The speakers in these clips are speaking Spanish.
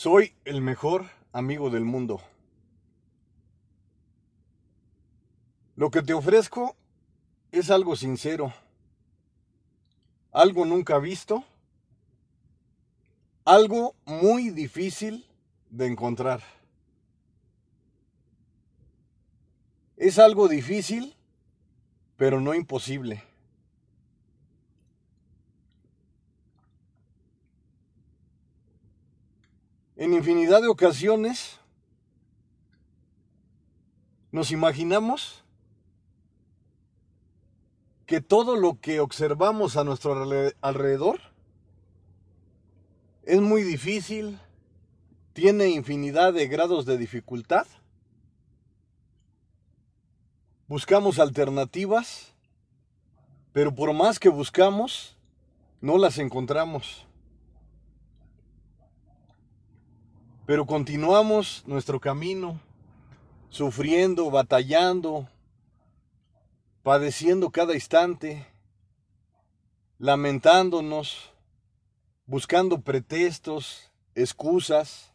Soy el mejor amigo del mundo. Lo que te ofrezco es algo sincero, algo nunca visto, algo muy difícil de encontrar. Es algo difícil, pero no imposible. En infinidad de ocasiones nos imaginamos que todo lo que observamos a nuestro alrededor es muy difícil, tiene infinidad de grados de dificultad. Buscamos alternativas, pero por más que buscamos, no las encontramos. Pero continuamos nuestro camino, sufriendo, batallando, padeciendo cada instante, lamentándonos, buscando pretextos, excusas.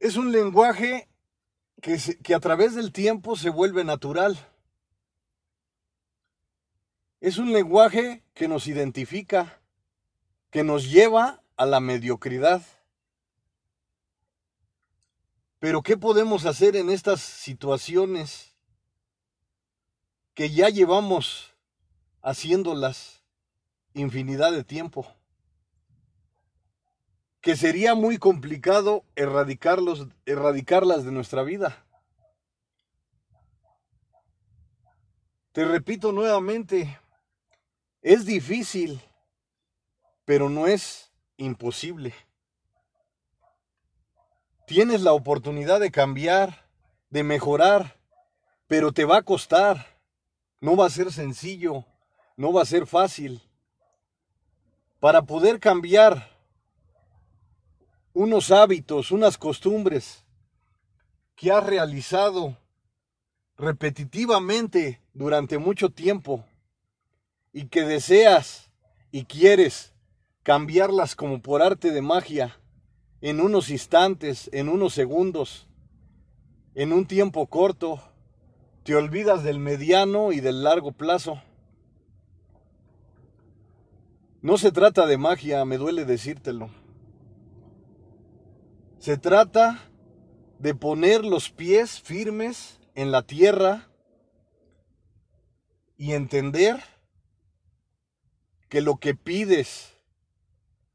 Es un lenguaje que, que, a través del tiempo se vuelve natural. Es un lenguaje que nos identifica, que nos lleva a la mediocridad. Pero ¿qué podemos hacer en estas situaciones que ya llevamos haciéndolas infinidad de tiempo? Que sería muy complicado erradicarlos, erradicarlas de nuestra vida. Te repito nuevamente, es difícil, pero no es imposible. Tienes la oportunidad de cambiar, de mejorar, pero te va a costar. No va a ser sencillo, no va a ser fácil. Para poder cambiar unos hábitos, unas costumbres que has realizado repetitivamente durante mucho tiempo y que deseas y quieres cambiarlas como por arte de magia, en unos instantes, en unos segundos, en un tiempo corto, te olvidas del mediano y del largo plazo. No se trata de magia, me duele decírtelo. Se trata de poner los pies firmes en la tierra y entender que lo que pides,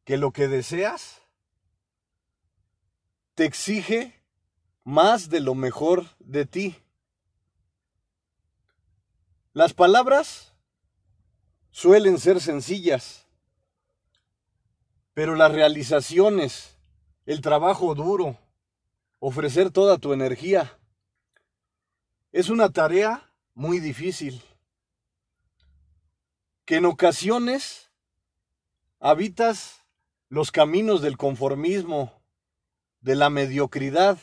que lo que deseas, te exige más de lo mejor de ti. Las palabras suelen ser sencillas, pero las realizaciones, el trabajo duro, ofrecer toda tu energía, es una tarea muy difícil, que en ocasiones habitas los caminos del conformismo, de la mediocridad,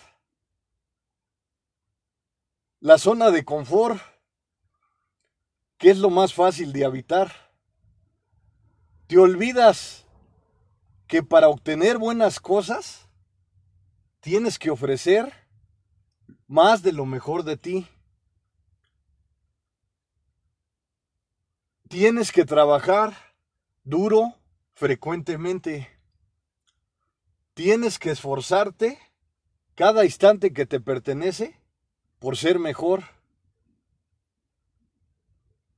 la zona de confort, que es lo más fácil de habitar. Te olvidas que para obtener buenas cosas tienes que ofrecer más de lo mejor de ti. Tienes que trabajar duro frecuentemente. Tienes que esforzarte cada instante que te pertenece por ser mejor.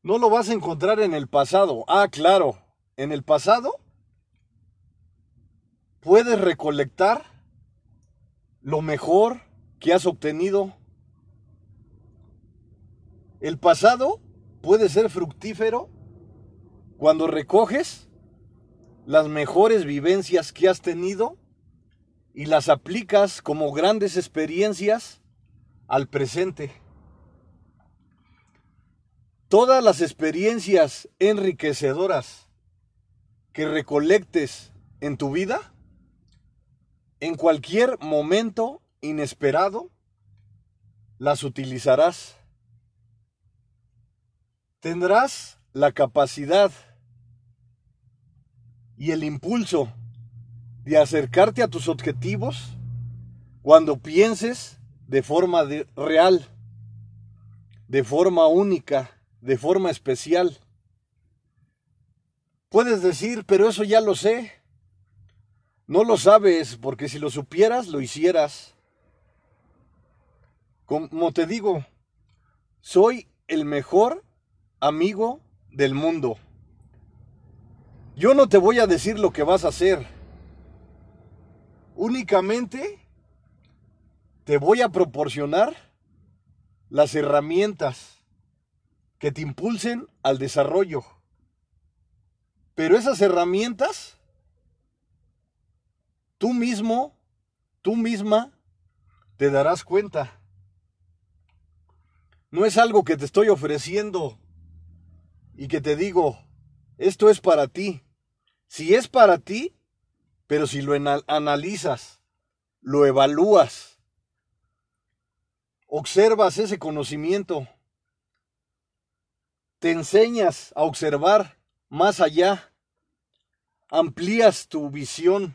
No lo vas a encontrar en el pasado. Ah, claro, en el pasado puedes recolectar lo mejor que has obtenido. El pasado puede ser fructífero cuando recoges las mejores vivencias que has tenido y las aplicas como grandes experiencias al presente. Todas las experiencias enriquecedoras que recolectes en tu vida, en cualquier momento inesperado, las utilizarás. Tendrás la capacidad y el impulso de acercarte a tus objetivos cuando pienses de forma real, de forma única, de forma especial. Puedes decir, pero eso ya lo sé. No lo sabes, porque si lo supieras, lo hicieras. Como te digo, soy el mejor amigo del mundo. Yo no te voy a decir lo que vas a hacer. Únicamente te voy a proporcionar las herramientas que te impulsen al desarrollo. Pero esas herramientas tú mismo, tú misma, te darás cuenta. No es algo que te estoy ofreciendo y que te digo, esto es para ti. Si es para ti, pero si lo analizas, lo evalúas, observas ese conocimiento, te enseñas a observar más allá, amplías tu visión,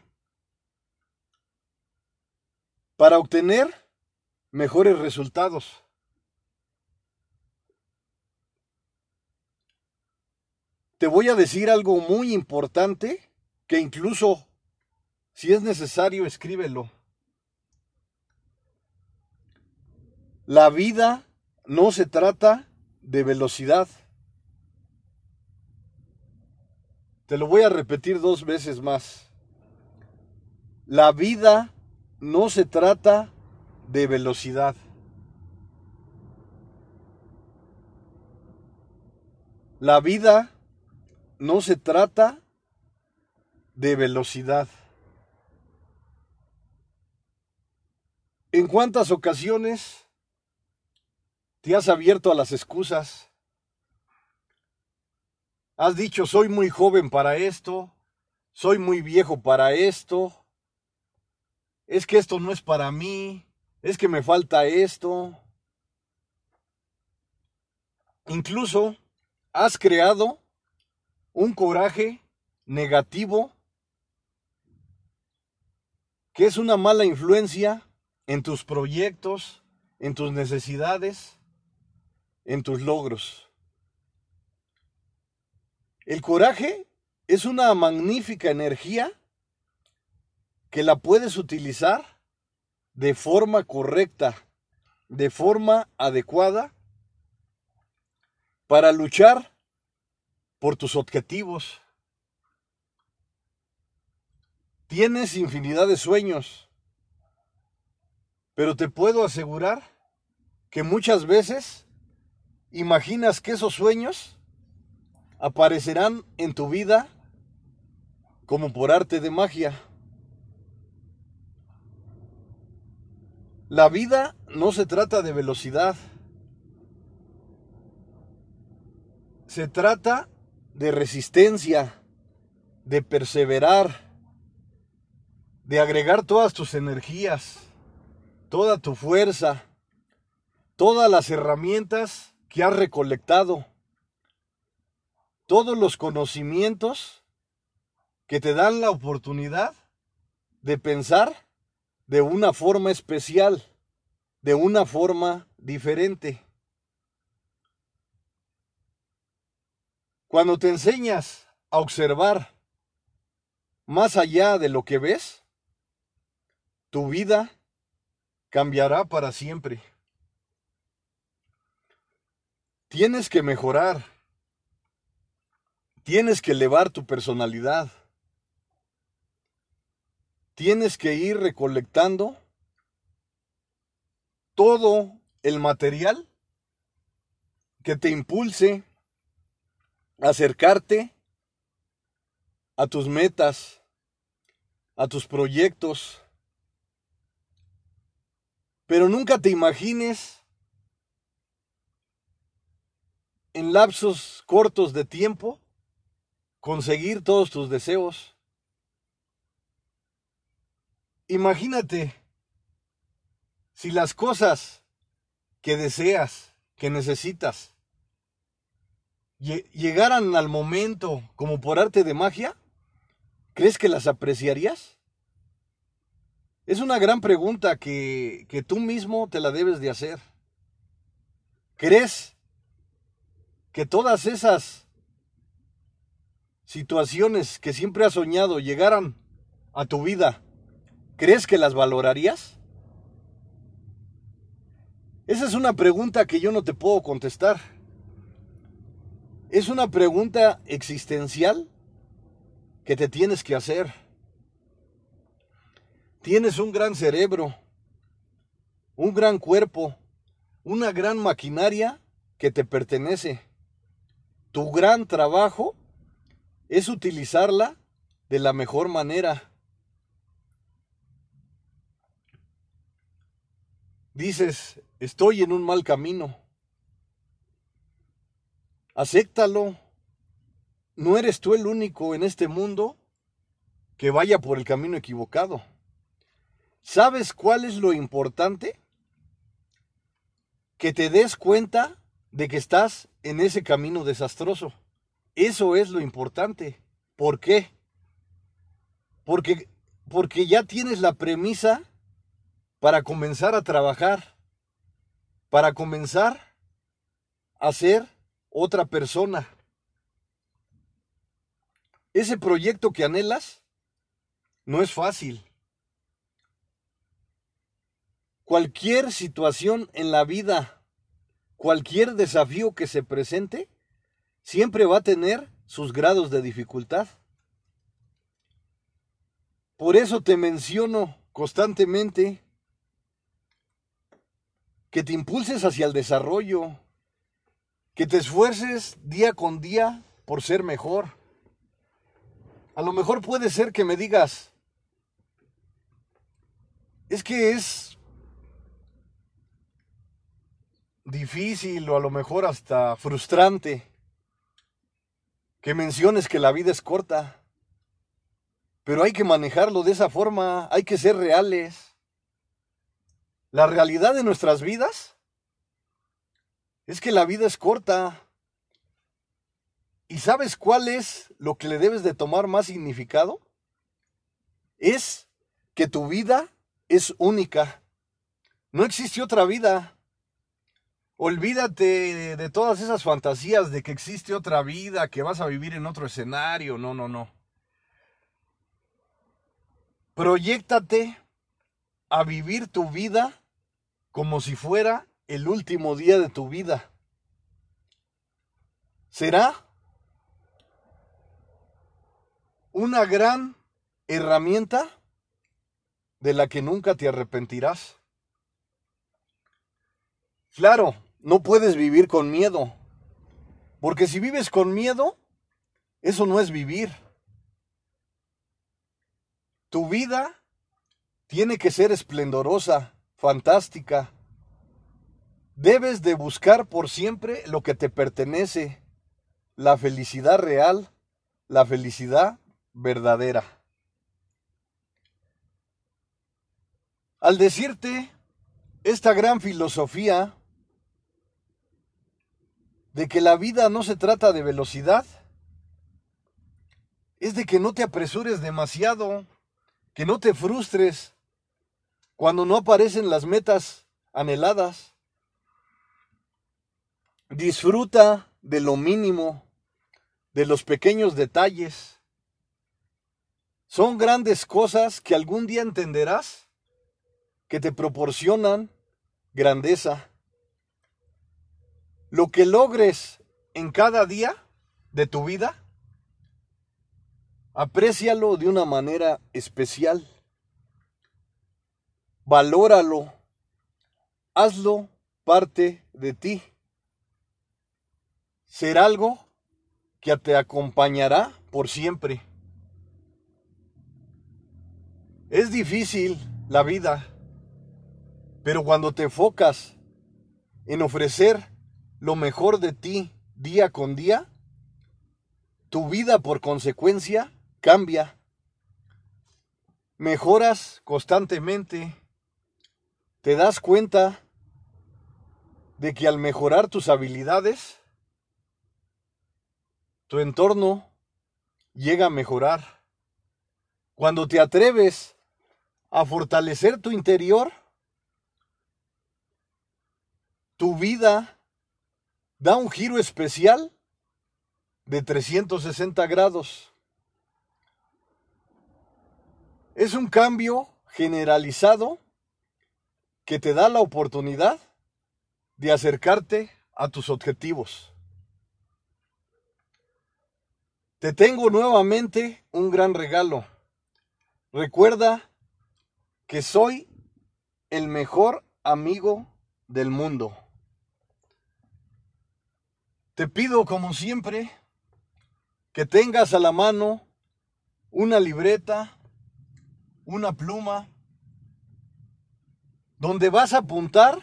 para obtener mejores resultados. Te voy a decir algo muy importante que incluso si es necesario escríbelo. La vida no se trata de velocidad. Te lo voy a repetir dos veces más. La vida no se trata de velocidad. La vida no se trata de velocidad. ¿En cuántas ocasiones te has abierto a las excusas? Has dicho, soy muy joven para esto, soy muy viejo para esto, es que esto no es para mí, es que me falta esto. Incluso has creado un coraje negativo que es una mala influencia en tus proyectos, en tus necesidades, en tus logros. El coraje es una magnífica energía que la puedes utilizar de forma correcta, de forma adecuada, para luchar por tus objetivos. Tienes infinidad de sueños, pero te puedo asegurar que muchas veces imaginas que esos sueños aparecerán en tu vida como por arte de magia. La vida no se trata de velocidad. Se trata de resistencia, de perseverar, de agregar todas tus energías, toda tu fuerza, todas las herramientas que has recolectado, todos los conocimientos que te dan la oportunidad de pensar de una forma especial, de una forma diferente. Cuando te enseñas a observar más allá de lo que ves, tu vida cambiará para siempre. Tienes que mejorar. Tienes que elevar tu personalidad tienes que ir recolectando todo el material que te impulse a acercarte a tus metas, a tus proyectos. Pero nunca te imagines en lapsos cortos de tiempo conseguir todos tus deseos. Imagínate si las cosas que deseas, que necesitas, llegaran al momento como por arte de magia, ¿crees que las apreciarías? Es una gran pregunta que, que tú mismo te la debes de hacer. ¿Crees que todas esas situaciones que siempre has soñado llegaran a tu vida, ¿crees que las valorarías? Esa es una pregunta que yo no te puedo contestar. Es una pregunta existencial que te tienes que hacer. Tienes un gran cerebro, un gran cuerpo, una gran maquinaria que te pertenece. Tu gran trabajo es utilizarla de la mejor manera. Dices, estoy en un mal camino. Acéptalo. No eres tú el único en este mundo que vaya por el camino equivocado. ¿Sabes cuál es lo importante? Que te des cuenta de que estás en ese camino desastroso. Eso es lo importante. ¿Por qué? Porque, porque ya tienes la premisa para comenzar a trabajar, para comenzar a ser otra persona. Ese proyecto que anhelas no es fácil. Cualquier situación en la vida cualquier desafío que se presente siempre va a tener sus grados de dificultad. Por eso te menciono constantemente que te impulses hacia el desarrollo, que te esfuerces día con día por ser mejor. A lo mejor puede ser que me digas, es que es difícil o a lo mejor hasta frustrante que menciones que la vida es corta. Pero hay que manejarlo de esa forma, hay que ser reales. La realidad de nuestras vidas es que la vida es corta. ¿Y sabes cuál es lo que le debes de tomar más significado? Es que tu vida es única. No existe otra vida. Olvídate de todas esas fantasías de que existe otra vida, que vas a vivir en otro escenario. No, no, no. Proyéctate a vivir tu vida como si fuera el último día de tu vida. Será una gran herramienta de la que nunca te arrepentirás. Claro, no puedes vivir con miedo. Porque si vives con miedo, eso no es vivir. Tu vida tiene que ser esplendorosa, fantástica. Debes de buscar por siempre lo que te pertenece, la felicidad real, la felicidad verdadera. Al decirte esta gran filosofía, de que la vida no se trata de velocidad, es de que no te apresures demasiado, que no te frustres cuando no aparecen las metas anheladas. Disfruta de lo mínimo, de los pequeños detalles. Son grandes cosas que algún día entenderás que te proporcionan grandeza. Lo que logres en cada día de tu vida, aprécialo de una manera especial. Valóralo. Hazlo parte de ti. Será algo que te acompañará por siempre. Es difícil la vida, pero cuando te enfocas en ofrecer lo mejor de ti día con día, tu vida por consecuencia cambia. Mejoras constantemente. Te das cuenta de que al mejorar tus habilidades, tu entorno llega a mejorar. Cuando te atreves a fortalecer tu interior, tu vida da un giro especial de 360 grados. Es un cambio generalizado que te da la oportunidad de acercarte a tus objetivos. Te tengo nuevamente un gran regalo. Recuerda que soy el mejor amigo del mundo. Te pido como siempre que tengas a la mano una libreta, una pluma, donde vas a apuntar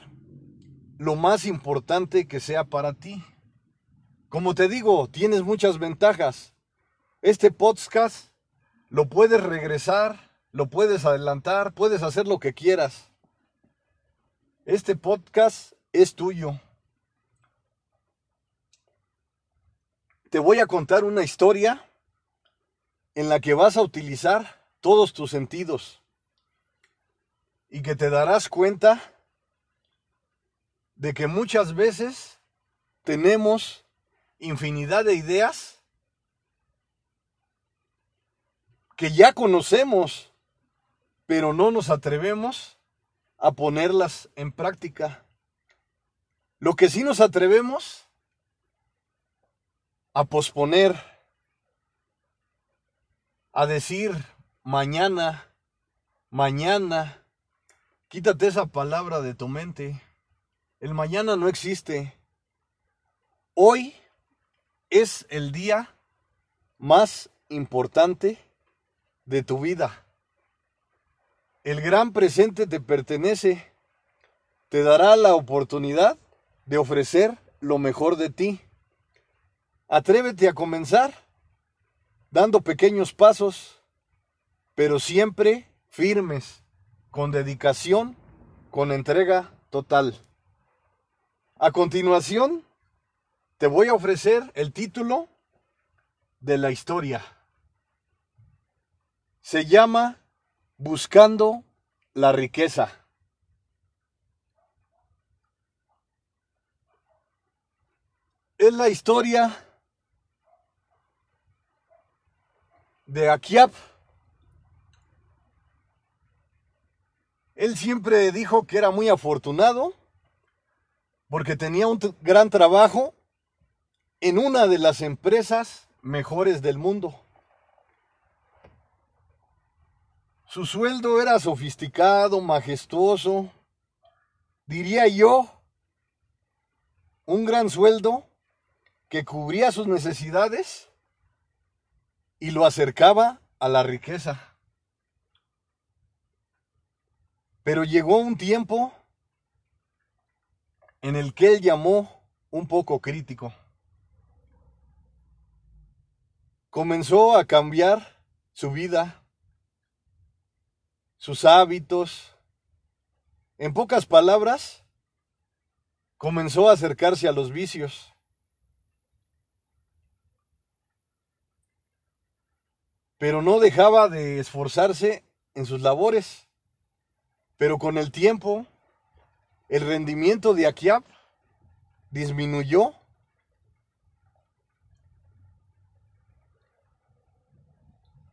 lo más importante que sea para ti. Como te digo, tienes muchas ventajas. Este podcast lo puedes regresar, lo puedes adelantar, puedes hacer lo que quieras. Este podcast es tuyo. Te voy a contar una historia en la que vas a utilizar todos tus sentidos y que te darás cuenta de que muchas veces tenemos infinidad de ideas que ya conocemos, pero no nos atrevemos a ponerlas en práctica. Lo que sí nos atrevemos a posponer, a decir mañana, mañana, quítate esa palabra de tu mente. El mañana no existe. Hoy es el día más importante de tu vida. El gran presente te pertenece, te dará la oportunidad de ofrecer lo mejor de ti. Atrévete a comenzar dando pequeños pasos, pero siempre firmes, con dedicación, con entrega total. A continuación, te voy a ofrecer el título de la historia se llama Buscando la riqueza. Es la historia de Akiab. Él siempre dijo que era muy afortunado porque tenía un gran trabajo en una de las empresas mejores del mundo. Su sueldo era sofisticado, majestuoso, diría yo, un gran sueldo que cubría sus necesidades y lo acercaba a la riqueza. Pero llegó un tiempo en el que él llamó un poco crítico. Comenzó a cambiar su vida sus hábitos. En pocas palabras, comenzó a acercarse a los vicios. Pero no dejaba de esforzarse en sus labores. Pero con el tiempo, el rendimiento de Akiab disminuyó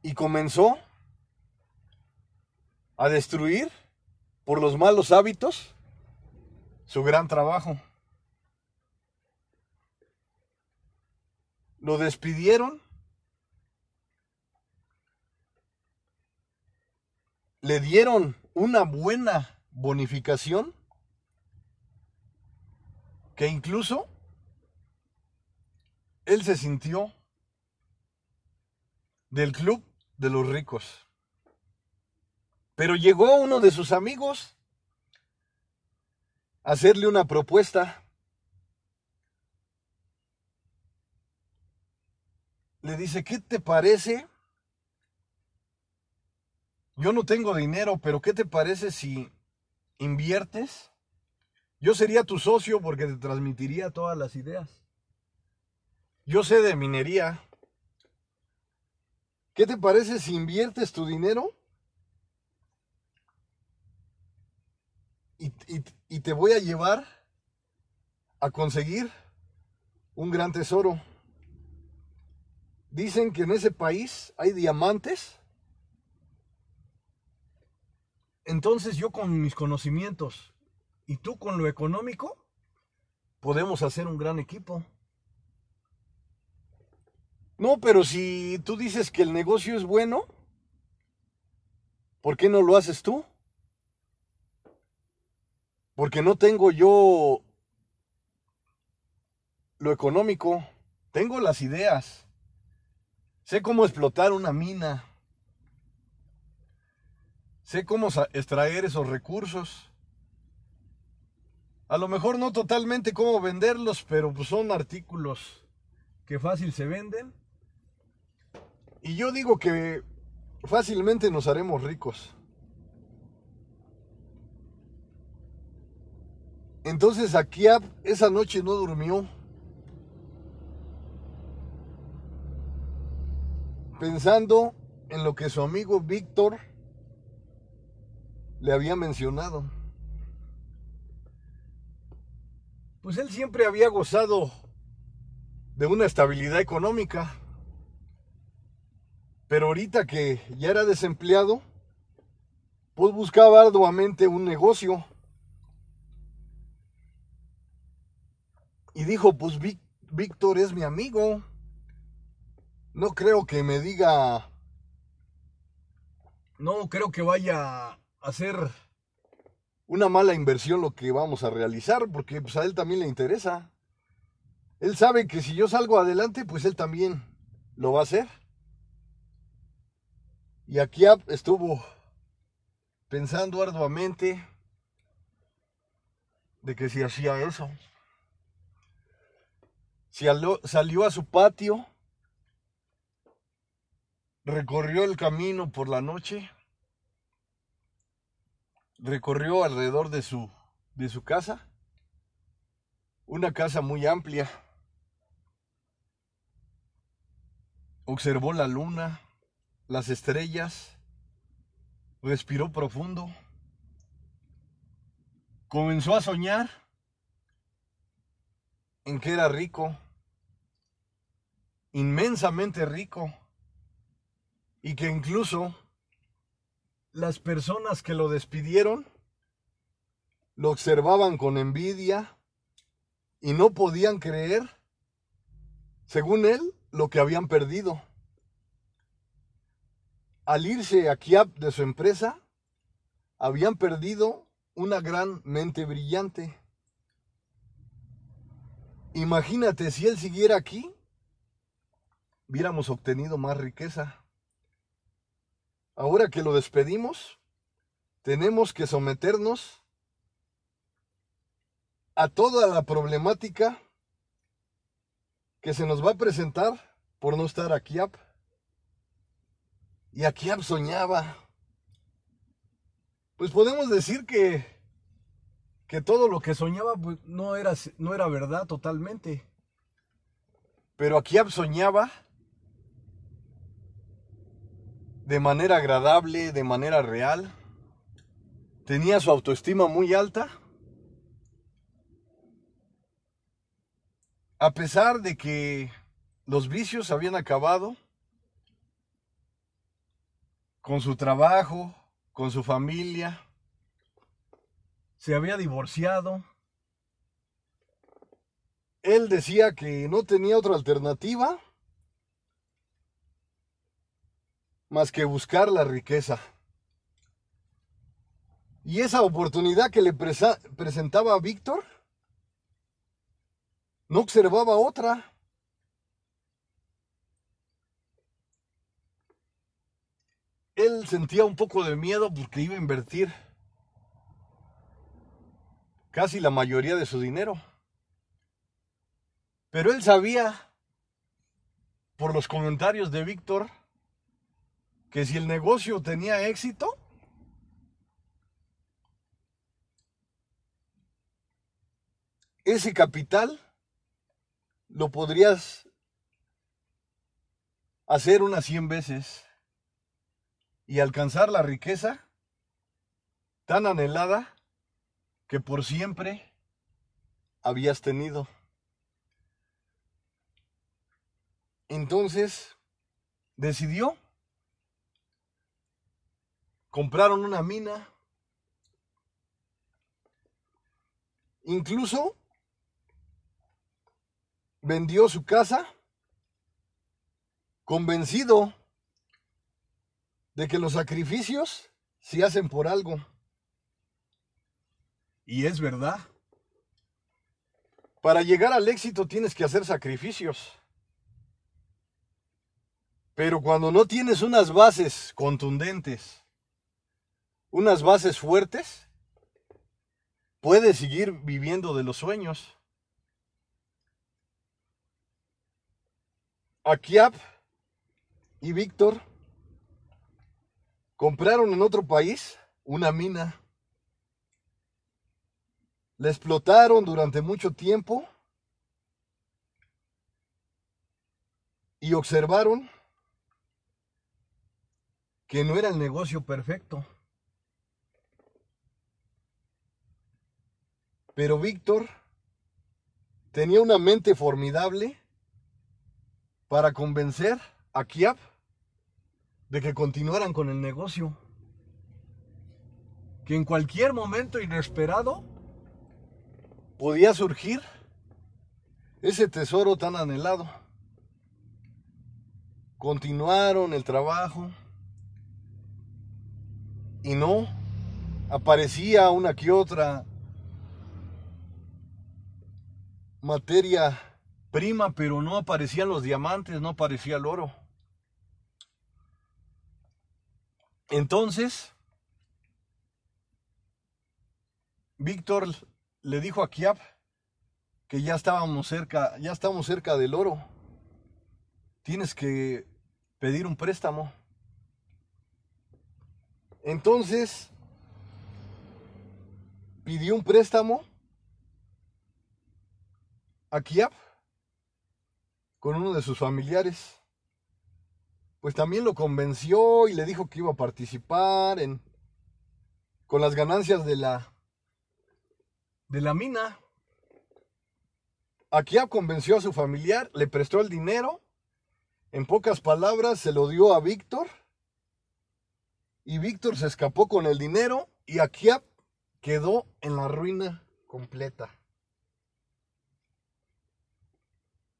y comenzó a destruir por los malos hábitos su gran trabajo. Lo despidieron. Le dieron una buena bonificación que incluso él se sintió del club de los ricos. Pero llegó uno de sus amigos a hacerle una propuesta. Le dice, ¿qué te parece? Yo no tengo dinero, pero ¿qué te parece si inviertes? Yo sería tu socio porque te transmitiría todas las ideas. Yo sé de minería. ¿Qué te parece si inviertes tu dinero y, y te voy a llevar a conseguir un gran tesoro. Dicen que en ese país hay diamantes. Entonces yo con mis conocimientos y tú con lo económico, podemos hacer un gran equipo. No, pero si tú dices que el negocio es bueno, ¿por qué no lo haces tú? Porque no tengo yo lo económico, tengo las ideas, sé cómo explotar una mina, sé cómo extraer esos recursos. A lo mejor no totalmente cómo venderlos, pero pues son artículos que fácil se venden. Y yo digo que fácilmente nos haremos ricos. Entonces aquí esa noche no durmió. Pensando en lo que su amigo Víctor le había mencionado. Pues él siempre había gozado de una estabilidad económica. Pero ahorita que ya era desempleado, pues buscaba arduamente un negocio. Y dijo, pues Víctor es mi amigo. No creo que me diga... No creo que vaya hacer una mala inversión lo que vamos a realizar, porque pues, a él también le interesa. Él sabe que si yo salgo adelante, pues él también lo va a hacer. Y aquí estuvo pensando arduamente de que si hacía eso. Si salió a su patio, recorrió el camino por la noche recorrió alrededor de su, de su casa, una casa muy amplia. Observó la luna, las estrellas, respiró profundo, comenzó a soñar en que era rico, inmensamente rico, y que incluso las personas que lo despidieron lo observaban con envidia y no podían creer, según él, lo que habían perdido. Al irse a Kiap de su empresa, habían perdido una gran mente brillante. Imagínate si él siguiera aquí, hubiéramos obtenido más riqueza. Ahora que lo despedimos, tenemos que someternos a toda la problemática que se nos va a presentar por no estar aquí. Y aquí soñaba. Pues podemos decir que, que todo lo que soñaba pues, no, era, no era verdad totalmente. Pero aquí soñaba de manera agradable, de manera real. Tenía su autoestima muy alta. A pesar de que los vicios habían acabado con su trabajo, con su familia, se había divorciado. Él decía que no tenía otra alternativa más que buscar la riqueza. Y esa oportunidad que le presentaba a Víctor, no observaba otra. Él sentía un poco de miedo porque iba a invertir casi la mayoría de su dinero. Pero él sabía, por los comentarios de Víctor, que si el negocio tenía éxito, ese capital lo podrías hacer unas 100 veces y alcanzar la riqueza tan anhelada que por siempre habías tenido. Entonces, decidió. Compraron una mina. Incluso vendió su casa convencido de que los sacrificios se hacen por algo. Y es verdad. Para llegar al éxito tienes que hacer sacrificios. Pero cuando no tienes unas bases contundentes, unas bases fuertes, puedes seguir viviendo de los sueños. Akiab y Víctor compraron en otro país una mina. La explotaron durante mucho tiempo y observaron que no era el negocio perfecto. Pero Víctor tenía una mente formidable para convencer a Kiap de que continuaran con el negocio. Que en cualquier momento inesperado podía surgir ese tesoro tan anhelado. Continuaron el trabajo y no aparecía una que otra materia prima, pero no aparecían los diamantes, no aparecía el oro. Entonces, Víctor le dijo a Kiap que ya estábamos cerca, ya estamos cerca del oro. Tienes que pedir un préstamo. Entonces, pidió un préstamo a con uno de sus familiares. Pues también lo convenció y le dijo que iba a participar en con las ganancias de la de la mina. Akiab convenció a su familiar, le prestó el dinero, en pocas palabras se lo dio a Víctor y Víctor se escapó con el dinero y Akiab quedó en la ruina completa.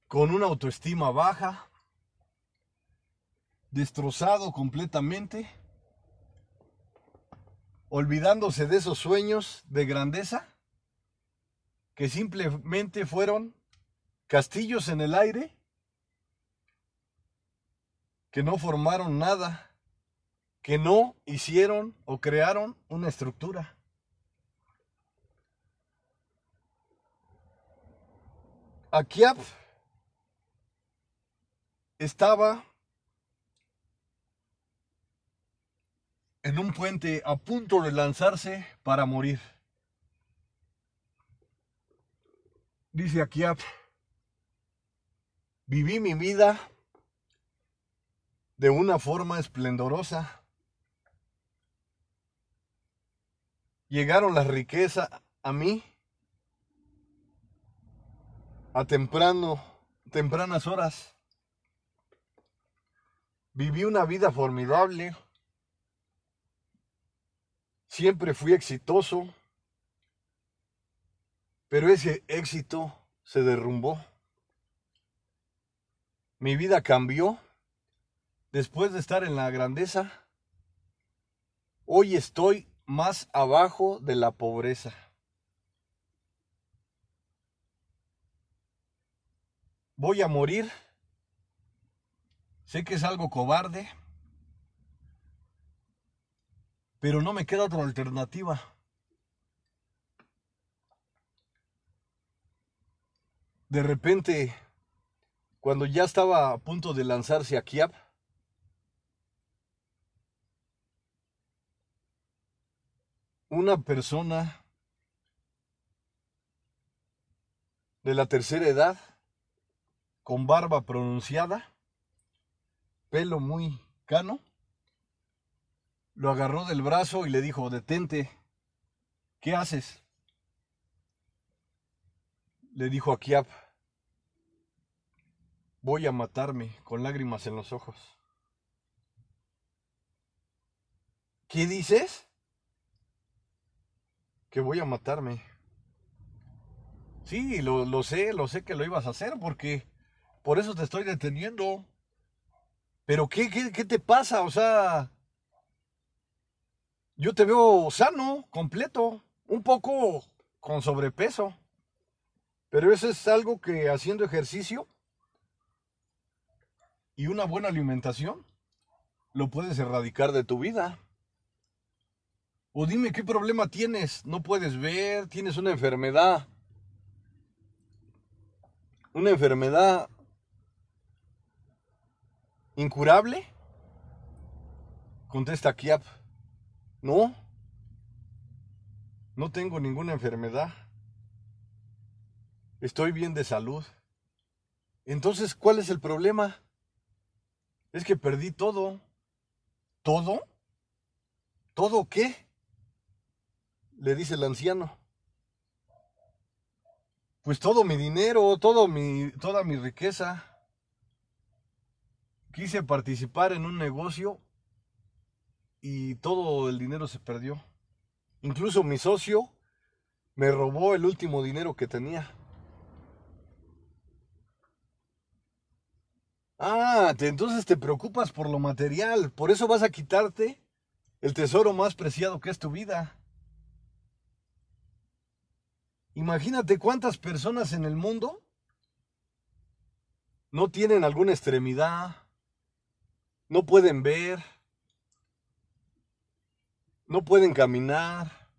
Con una autoestima baja, destrozado completamente, olvidándose de esos sueños de grandeza que simplemente fueron castillos en el aire que no formaron nada que no hicieron o crearon una estructura. Akiab estaba en un puente a punto de lanzarse para morir. Dice Akiab, viví mi vida de una forma esplendorosa. llegaron las riquezas a mí a temprano, tempranas horas. Viví una vida formidable. Siempre fui exitoso. Pero ese éxito se derrumbó. Mi vida cambió después de estar en la grandeza. Hoy estoy más abajo de la pobreza. Voy a morir. Sé que es algo cobarde, pero no me queda otra alternativa. De repente, cuando ya estaba a punto de lanzarse a Kiev, una persona de la tercera edad, con barba pronunciada, pelo muy cano, lo agarró del brazo y le dijo, detente, ¿qué haces? le dijo a Kiap, voy a matarme con lágrimas en los ojos. ¿Qué dices? Que voy a matarme. Sí, lo, lo, sé, lo sé que lo ibas a hacer porque por eso te estoy deteniendo. Pero ¿qué, qué, te pasa? O sea, yo te veo sano, completo, un poco con sobrepeso. Pero eso es algo que haciendo ejercicio y una buena alimentación lo puedes erradicar de tu vida. O dime qué problema tienes, no puedes ver, tienes una enfermedad. Una enfermedad incurable. Contesta Kiap. No. No tengo ninguna enfermedad. Estoy bien de salud. Entonces, ¿cuál es el problema? Es que perdí todo. ¿Todo? ¿Todo qué? Le dice el anciano. Pues todo mi dinero, todo mi, toda mi riqueza. Quise participar en un negocio y todo el dinero se perdió. Incluso mi socio me robó el último dinero que tenía. Ah, entonces te preocupas por lo material, por eso vas a quitarte el tesoro más preciado que es tu vida. Imagínate cuántas personas en el mundo no tienen alguna extremidad, no pueden ver, no pueden caminar,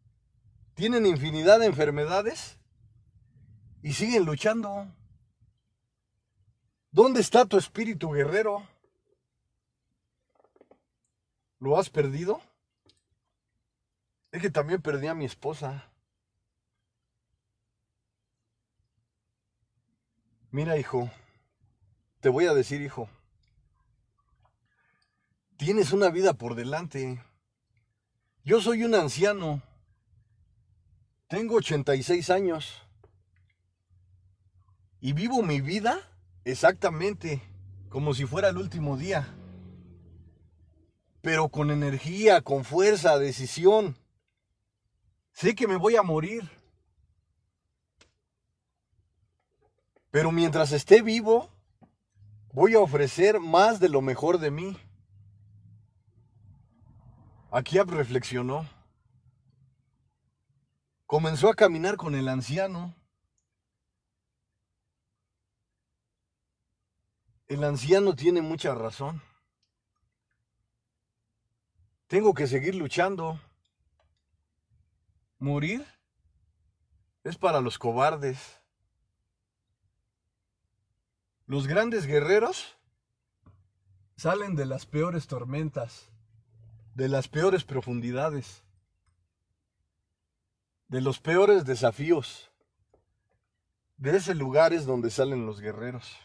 tienen infinidad de enfermedades y siguen luchando. ¿Dónde está tu espíritu guerrero? ¿Lo has perdido? Es que también perdí a mi esposa. Mira, hijo, te voy a decir, hijo, tienes una vida por delante. Yo soy un anciano. Tengo 86 años. Y vivo mi vida exactamente como si fuera el último día. Pero con energía, con fuerza, decisión. Sé que me voy a morir. Pero mientras esté vivo, voy a ofrecer más de lo mejor de mí. Akiab reflexionó. Comenzó a caminar con el anciano. El anciano tiene mucha razón. Tengo que seguir luchando. Morir es para los cobardes. Los grandes guerreros salen de las peores tormentas de las peores profundidades, de los peores desafíos. De ese lugar es donde salen los guerreros.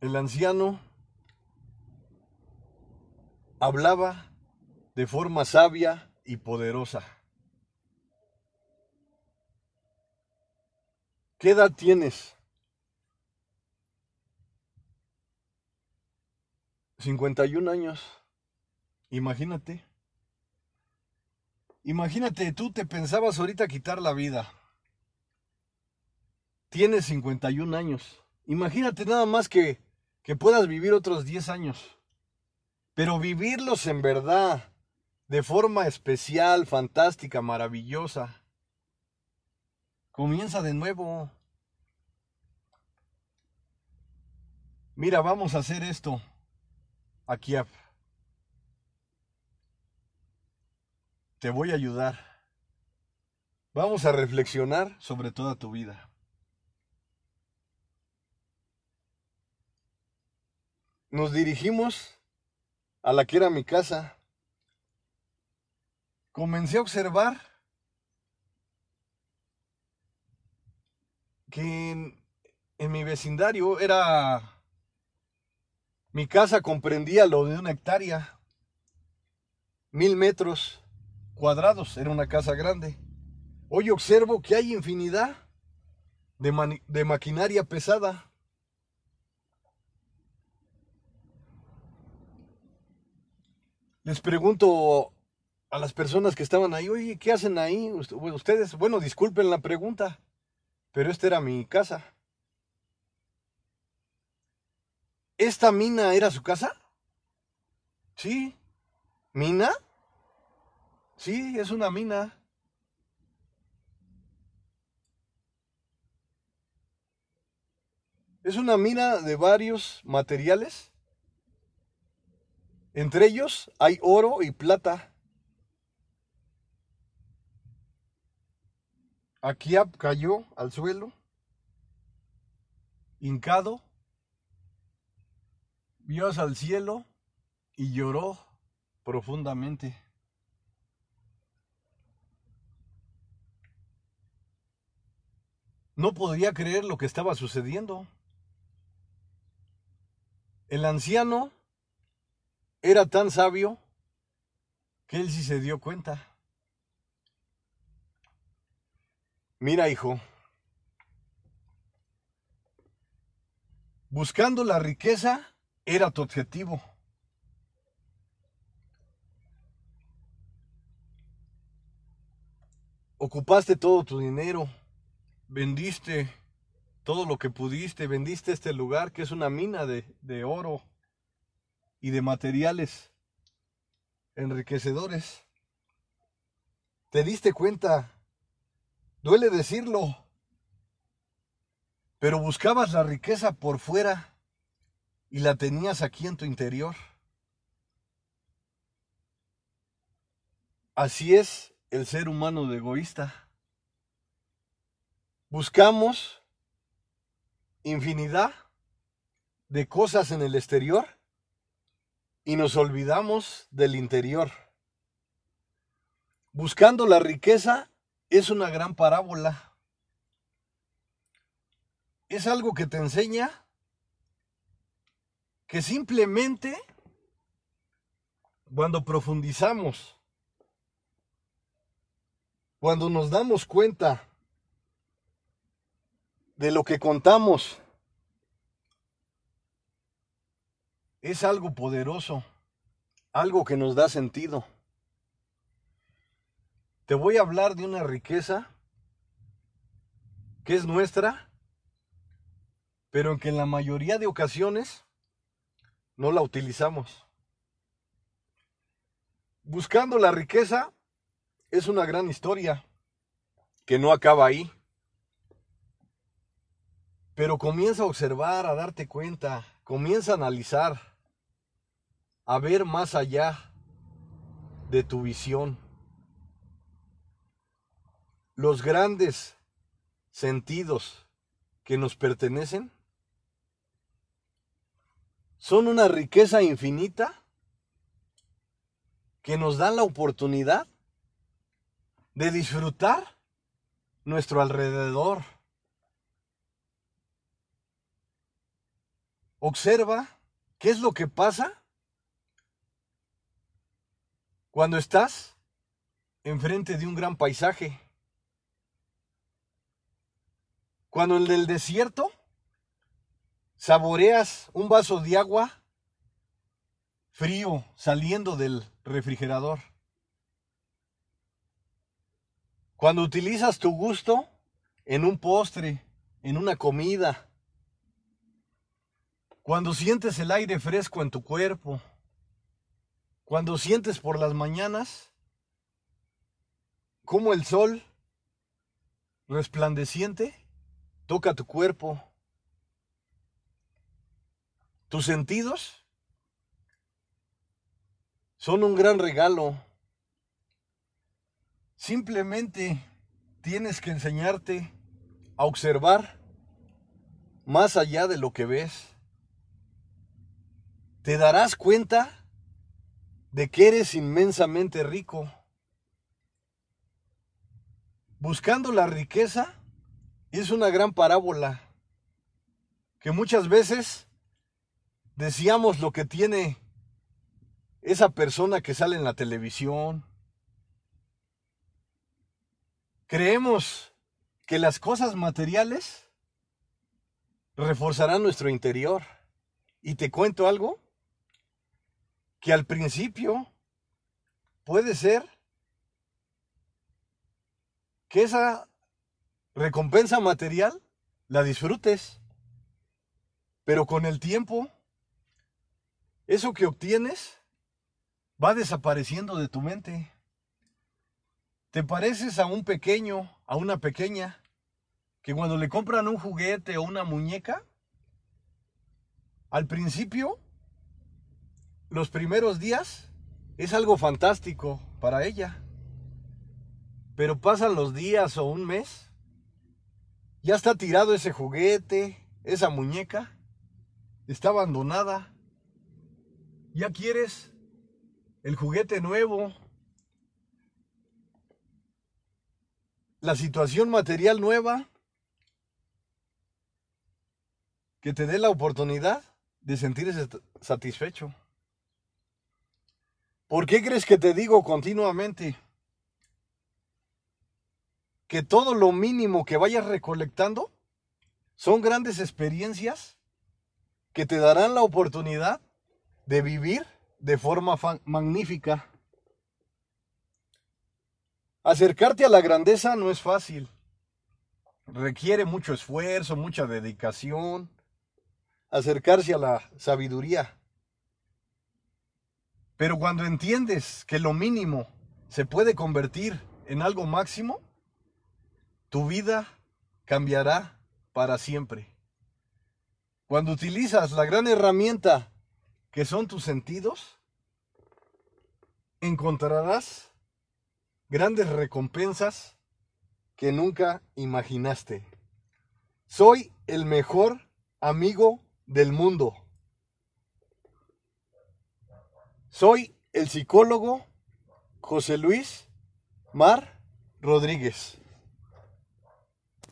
El anciano hablaba de forma sabia y poderosa. ¿Qué edad tienes? 51 años. Imagínate. Imagínate, tú te pensabas ahorita quitar la vida. Tienes 51 años. Imagínate nada más que, que puedas vivir otros 10 años. Pero vivirlos en verdad, de forma especial, fantástica, maravillosa. Comienza de nuevo. Mira, vamos a hacer esto a. Te voy a ayudar. Vamos a reflexionar sobre toda tu vida. Nos dirigimos a la que era mi casa. Comencé a observar que en mi vecindario era mi casa comprendía lo de una hectárea. mil metros cuadrados, era una casa grande. Hoy observo que hay infinidad de, maquinaria pesada. Les pregunto a las personas que estaban ahí, oye, ¿qué hacen ahí? Ustedes, bueno, disculpen la pregunta, pero esta era mi casa. ¿Esta mina era su casa? Sí. ¿Mina? Sí, es una mina. Es una mina de varios materiales. Entre ellos hay oro y plata. Aquí cayó al suelo, hincado, vio el cielo y lloró profundamente. No podía creer lo que estaba sucediendo. El anciano era tan sabio que él sí se dio cuenta. Mira, hijo, buscando la riqueza era tu objetivo. Ocupaste todo tu dinero, vendiste todo lo que pudiste, vendiste este lugar que es una mina de, de oro y de materiales enriquecedores. ¿Te diste cuenta? Duele decirlo, pero buscabas la riqueza por fuera y la tenías aquí en tu interior. Así es el ser humano de egoísta. Buscamos infinidad de cosas en el exterior y nos olvidamos del interior. Buscando la riqueza es una gran parábola. Es algo que te enseña que simplemente cuando profundizamos, cuando nos damos cuenta de lo que contamos, es algo poderoso, algo que nos da sentido. Te voy a hablar de una riqueza que es nuestra, pero que en la mayoría de ocasiones no la utilizamos. Buscando la riqueza es una gran historia que no acaba ahí. Pero comienza a observar, a darte cuenta, comienza a analizar, a ver más allá de tu visión. Los grandes sentidos que nos pertenecen son una riqueza infinita que nos dan la oportunidad de disfrutar nuestro alrededor. Observa qué es lo que pasa cuando estás enfrente de un gran paisaje. Cuando el desierto saboreas un vaso de agua frío saliendo del refrigerador. Cuando utilizas tu gusto en un postre, en una comida. Cuando sientes el aire fresco en tu cuerpo. Cuando sientes por las mañanas como el sol resplandeciente toca tu cuerpo. Tus sentidos son un gran regalo. Simplemente tienes que enseñarte a observar más allá de lo que ves. Te darás cuenta de que eres inmensamente rico. Buscando la riqueza es una gran parábola que muchas veces Decíamos lo que tiene esa persona que sale en la televisión. Creemos que las cosas materiales reforzarán nuestro interior. Y te cuento algo, que al principio puede ser que esa recompensa material la disfrutes, pero con el tiempo, eso que obtienes va desapareciendo de tu mente. Te pareces a un pequeño, a una pequeña, que cuando le compran un juguete o una muñeca, al principio, los primeros días, es algo fantástico para ella. Pero pasan los días o un mes, ya está tirado ese juguete, esa muñeca, está abandonada. Ya quieres el juguete nuevo, la situación material nueva que te dé la oportunidad de sentirse satisfecho. ¿Por qué crees que te digo continuamente que todo lo mínimo que vayas recolectando son grandes experiencias que te darán la oportunidad de vivir de forma magnífica? Acercarte a la grandeza no es fácil. Requiere mucho esfuerzo, mucha dedicación. Acercarse a la sabiduría. Pero cuando entiendes que lo mínimo se puede convertir en algo máximo, tu vida cambiará para siempre. Cuando utilizas la gran herramienta que son tus sentidos, encontrarás grandes recompensas que nunca imaginaste. Soy el mejor amigo del mundo. Soy el psicólogo José Luis Mar Rodríguez.